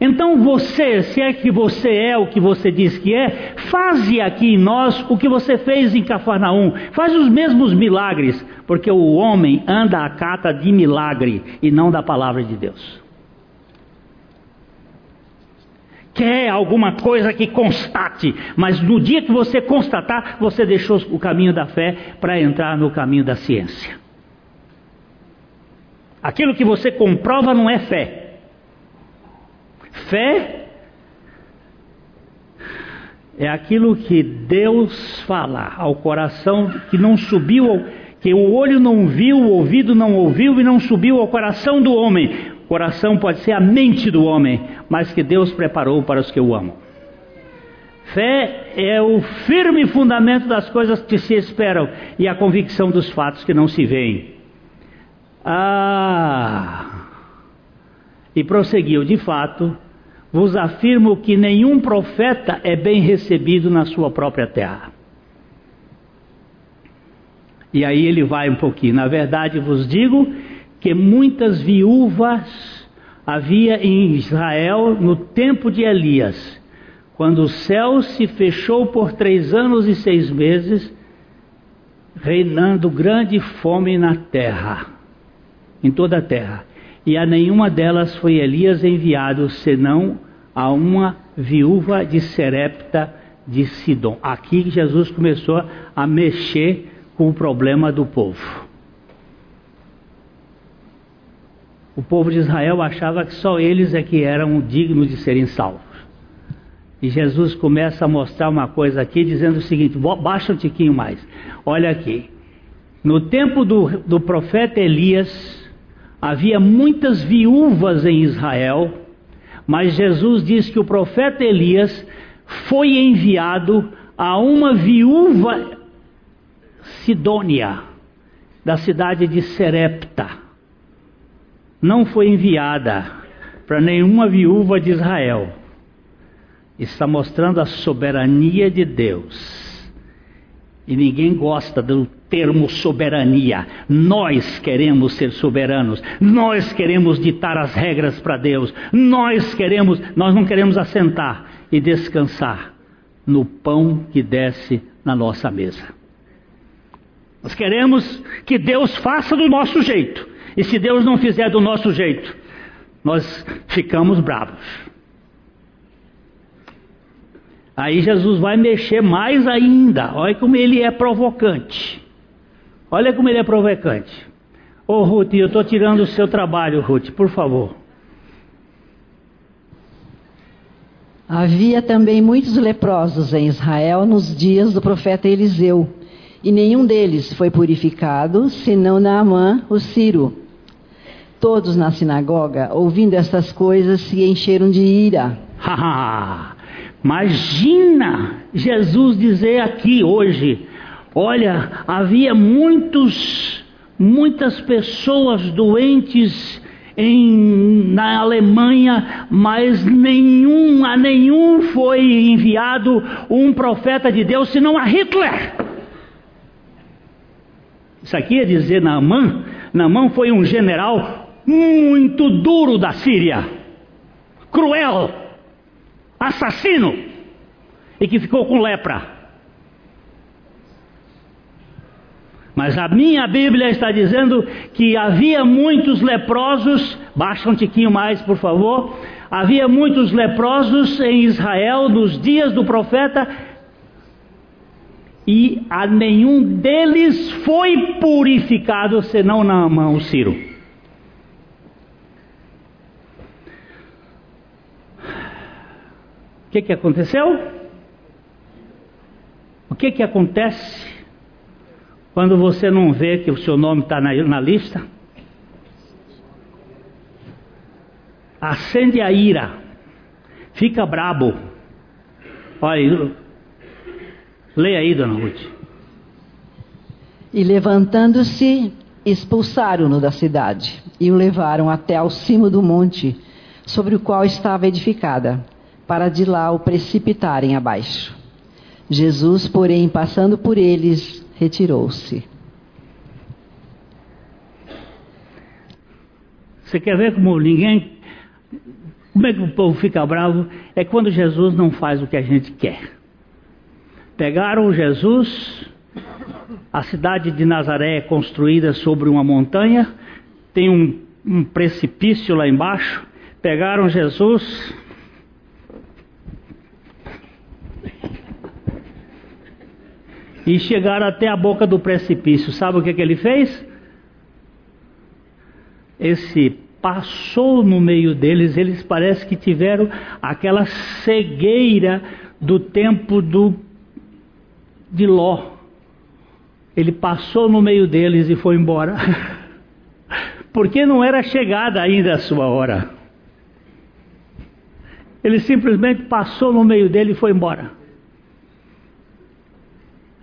então você, se é que você é o que você diz que é, faze aqui em nós o que você fez em Cafarnaum. Faz os mesmos milagres, porque o homem anda à cata de milagre e não da palavra de Deus. Quer alguma coisa que constate, mas no dia que você constatar, você deixou o caminho da fé para entrar no caminho da ciência. Aquilo que você comprova não é fé. Fé é aquilo que Deus fala ao coração que não subiu, que o olho não viu, o ouvido não ouviu e não subiu ao coração do homem. Coração pode ser a mente do homem, mas que Deus preparou para os que o amam. Fé é o firme fundamento das coisas que se esperam e a convicção dos fatos que não se veem. Ah! E prosseguiu, de fato, vos afirmo que nenhum profeta é bem recebido na sua própria terra. E aí ele vai um pouquinho. Na verdade, vos digo que muitas viúvas havia em Israel no tempo de Elias, quando o céu se fechou por três anos e seis meses reinando grande fome na terra, em toda a terra. E a nenhuma delas foi Elias enviado, senão a uma viúva de Serepta de Sidom. Aqui Jesus começou a mexer com o problema do povo. O povo de Israel achava que só eles é que eram dignos de serem salvos. E Jesus começa a mostrar uma coisa aqui, dizendo o seguinte: baixa um tiquinho mais. Olha aqui. No tempo do, do profeta Elias, havia muitas viúvas em Israel, mas Jesus diz que o profeta Elias foi enviado a uma viúva sidônia, da cidade de Serepta não foi enviada para nenhuma viúva de Israel. Está mostrando a soberania de Deus. E ninguém gosta do termo soberania. Nós queremos ser soberanos. Nós queremos ditar as regras para Deus. Nós queremos, nós não queremos assentar e descansar no pão que desce na nossa mesa. Nós queremos que Deus faça do nosso jeito. E se Deus não fizer do nosso jeito, nós ficamos bravos. Aí Jesus vai mexer mais ainda. Olha como ele é provocante. Olha como ele é provocante. Ô oh, Ruth, eu estou tirando o seu trabalho, Ruth, por favor. Havia também muitos leprosos em Israel nos dias do profeta Eliseu, e nenhum deles foi purificado, senão Naamã, o Ciro Todos na sinagoga, ouvindo essas coisas, se encheram de ira. Imagina Jesus dizer aqui hoje: olha, havia muitos, muitas pessoas doentes em, na Alemanha, mas nenhum, a nenhum foi enviado um profeta de Deus, senão a Hitler. Isso aqui é dizer Naamã. Naamã foi um general muito duro da Síria, cruel, assassino, e que ficou com lepra. Mas a minha Bíblia está dizendo que havia muitos leprosos, baixa um tiquinho mais, por favor. Havia muitos leprosos em Israel nos dias do profeta, e a nenhum deles foi purificado senão na mão Ciro. Que, que aconteceu? O que, que acontece quando você não vê que o seu nome está na, na lista? Acende a ira, fica brabo. Olha, leia aí, dona Ruth. E levantando-se, expulsaram-no da cidade e o levaram até ao cimo do monte sobre o qual estava edificada para de lá o precipitarem abaixo. Jesus, porém, passando por eles, retirou-se. Você quer ver como ninguém. Como é que o povo fica bravo? É quando Jesus não faz o que a gente quer. Pegaram Jesus, a cidade de Nazaré é construída sobre uma montanha, tem um, um precipício lá embaixo. Pegaram Jesus, e chegaram até a boca do precipício. Sabe o que, que ele fez? Esse passou no meio deles, eles parece que tiveram aquela cegueira do tempo do de Ló. Ele passou no meio deles e foi embora. Porque não era chegada ainda a sua hora. Ele simplesmente passou no meio dele e foi embora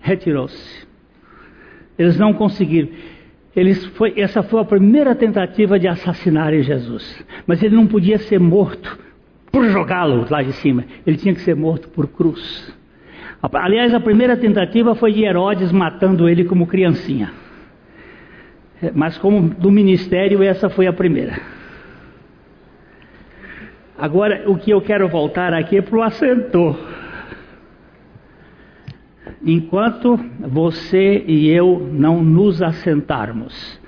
retirou-se. Eles não conseguiram. Eles foi, essa foi a primeira tentativa de assassinarem Jesus. Mas ele não podia ser morto por jogá-lo lá de cima. Ele tinha que ser morto por cruz. Aliás, a primeira tentativa foi de Herodes matando ele como criancinha. Mas como do ministério, essa foi a primeira. Agora, o que eu quero voltar aqui é para o assentor. Enquanto você e eu não nos assentarmos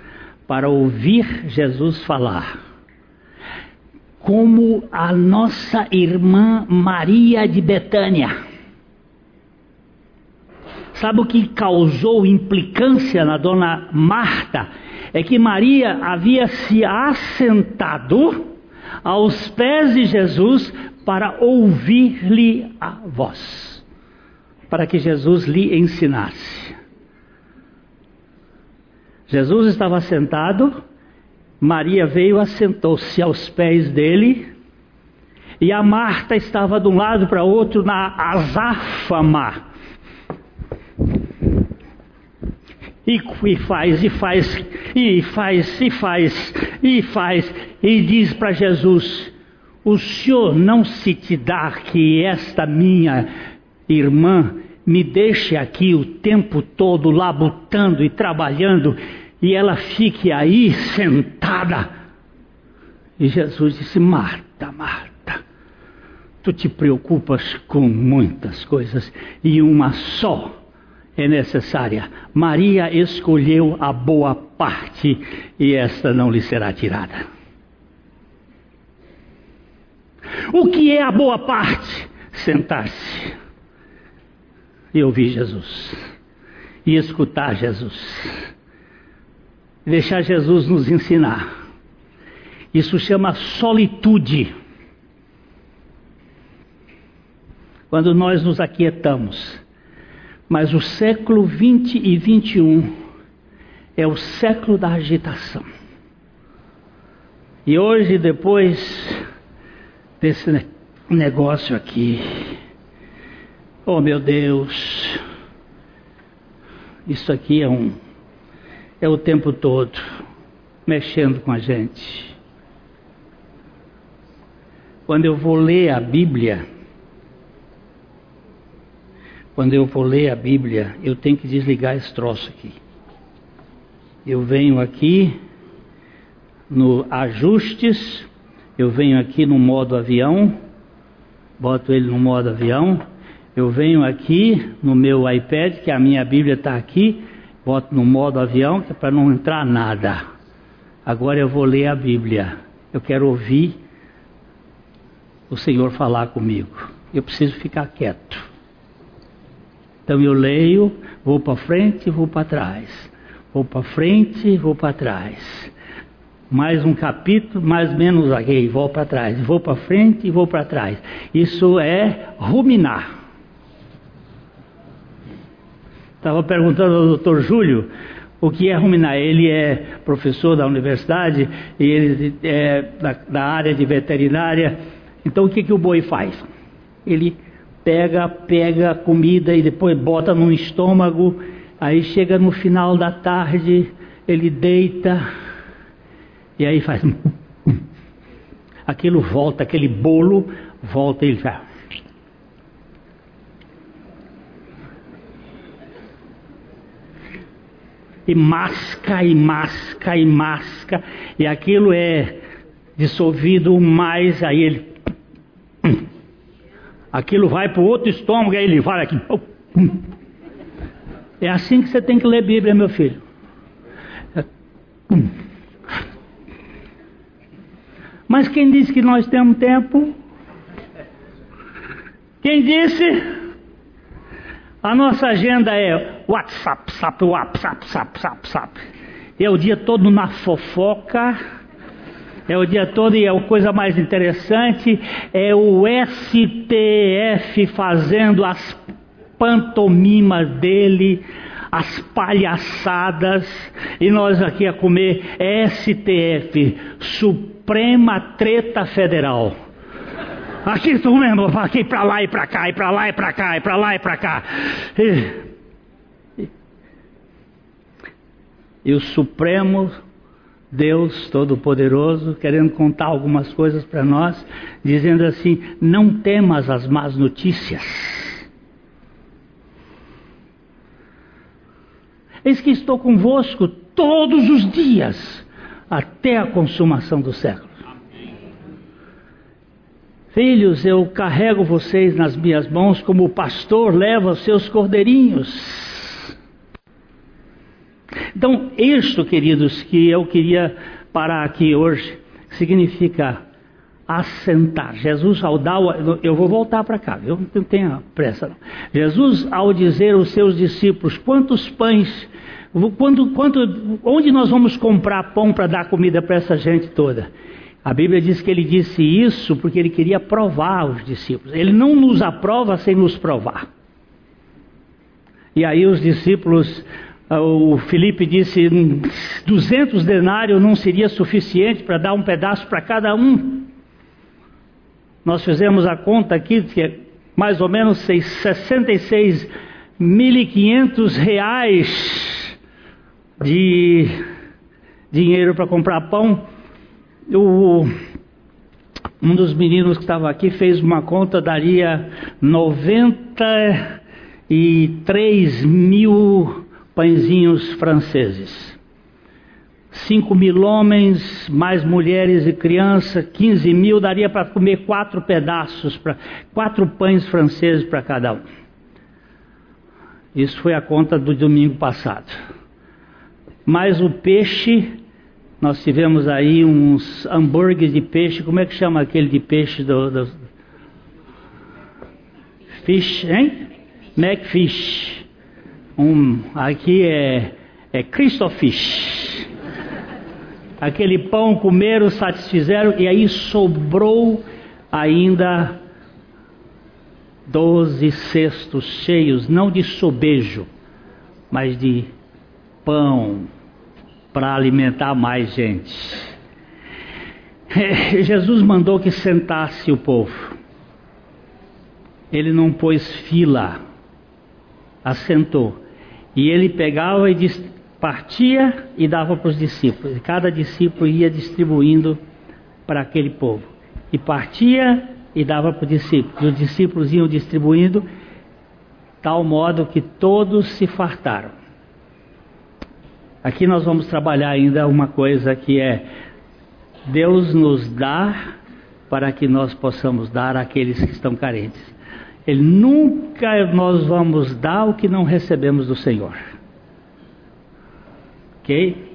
para ouvir Jesus falar, como a nossa irmã Maria de Betânia. Sabe o que causou implicância na dona Marta? É que Maria havia se assentado aos pés de Jesus para ouvir-lhe a voz, para que Jesus lhe ensinasse. Jesus estava sentado, Maria veio, assentou-se aos pés dele, e a Marta estava de um lado para outro na azáfama. E, e faz, e faz, e faz, e faz, e faz, e diz para Jesus: O Senhor não se te dá que esta minha irmã me deixe aqui o tempo todo labutando e trabalhando e ela fique aí sentada. E Jesus disse: Marta, Marta, tu te preocupas com muitas coisas e uma só é necessária. Maria escolheu a boa parte e esta não lhe será tirada. O que é a boa parte? Sentar-se e ouvir Jesus e escutar Jesus deixar Jesus nos ensinar. Isso chama solitude. Quando nós nos aquietamos. Mas o século 20 e 21 é o século da agitação. E hoje, depois desse negócio aqui, oh meu Deus, isso aqui é um é o tempo todo mexendo com a gente. Quando eu vou ler a Bíblia, quando eu vou ler a Bíblia, eu tenho que desligar esse troço aqui. Eu venho aqui no ajustes, eu venho aqui no modo avião, boto ele no modo avião, eu venho aqui no meu iPad, que a minha Bíblia está aqui, boto no modo avião, que é para não entrar nada. Agora eu vou ler a Bíblia. Eu quero ouvir o Senhor falar comigo. Eu preciso ficar quieto. Então eu leio, vou para frente e vou para trás. Vou para frente e vou para trás. Mais um capítulo, mais menos aqui, vou para trás. Vou para frente e vou para trás. Isso é ruminar. Estava perguntando ao doutor Júlio o que é ruminar. Ele é professor da universidade e ele é da, da área de veterinária. Então o que, que o boi faz? Ele pega, pega comida e depois bota no estômago. Aí chega no final da tarde, ele deita e aí faz. Aquilo volta, aquele bolo volta e ele faz. E masca, e masca, e masca, e aquilo é dissolvido mais, aí ele. Aquilo vai para o outro estômago, aí ele vai aqui. É assim que você tem que ler Bíblia, meu filho. Mas quem disse que nós temos tempo? Quem disse? A nossa agenda é WhatsApp, SAP, WhatsApp, SAP, SAP, SAP. É o dia todo na fofoca. É o dia todo e é a coisa mais interessante é o STF fazendo as pantomimas dele, as palhaçadas, e nós aqui a comer STF, Suprema Treta Federal. Aqui tu mesmo, aqui para lá e para cá, e para lá e para cá, e para lá e para cá. E, e o Supremo Deus Todo-Poderoso querendo contar algumas coisas para nós, dizendo assim: não temas as más notícias. Eis que estou convosco todos os dias, até a consumação do século. Filhos, eu carrego vocês nas minhas mãos como o pastor leva os seus cordeirinhos. Então, isto, queridos, que eu queria parar aqui hoje, significa assentar. Jesus, ao dar, eu vou voltar para cá, eu não tenho pressa. Não. Jesus, ao dizer aos seus discípulos: quantos pães, quando, quanto, onde nós vamos comprar pão para dar comida para essa gente toda? A Bíblia diz que ele disse isso porque ele queria provar os discípulos. Ele não nos aprova sem nos provar. E aí os discípulos, o Felipe disse: 200 denários não seria suficiente para dar um pedaço para cada um. Nós fizemos a conta aqui, que é mais ou menos 66.500 reais de dinheiro para comprar pão o, um dos meninos que estava aqui fez uma conta, daria 93 mil pãezinhos franceses. 5 mil homens, mais mulheres e crianças, 15 mil, daria para comer quatro pedaços, pra, quatro pães franceses para cada um. Isso foi a conta do domingo passado. Mais o peixe, nós tivemos aí uns hambúrgueres de peixe, como é que chama aquele de peixe do, do... Fish, hein? Macfish. Um, aqui é, é Christofish. Aquele pão comeram, satisfizeram e aí sobrou ainda doze cestos cheios, não de sobejo, mas de pão para alimentar mais gente. Jesus mandou que sentasse o povo. Ele não pôs fila, assentou. E ele pegava e partia e dava para os discípulos. Cada discípulo ia distribuindo para aquele povo. E partia e dava para os discípulos. E os discípulos iam distribuindo, tal modo que todos se fartaram. Aqui nós vamos trabalhar ainda uma coisa que é Deus nos dá para que nós possamos dar àqueles que estão carentes. Ele nunca nós vamos dar o que não recebemos do Senhor. OK?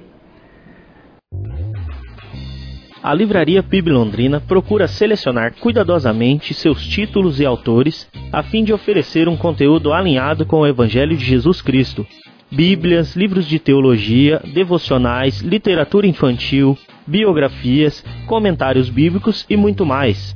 A Livraria PIB Londrina procura selecionar cuidadosamente seus títulos e autores a fim de oferecer um conteúdo alinhado com o Evangelho de Jesus Cristo Bíblias, livros de teologia, devocionais, literatura infantil, biografias, comentários bíblicos e muito mais.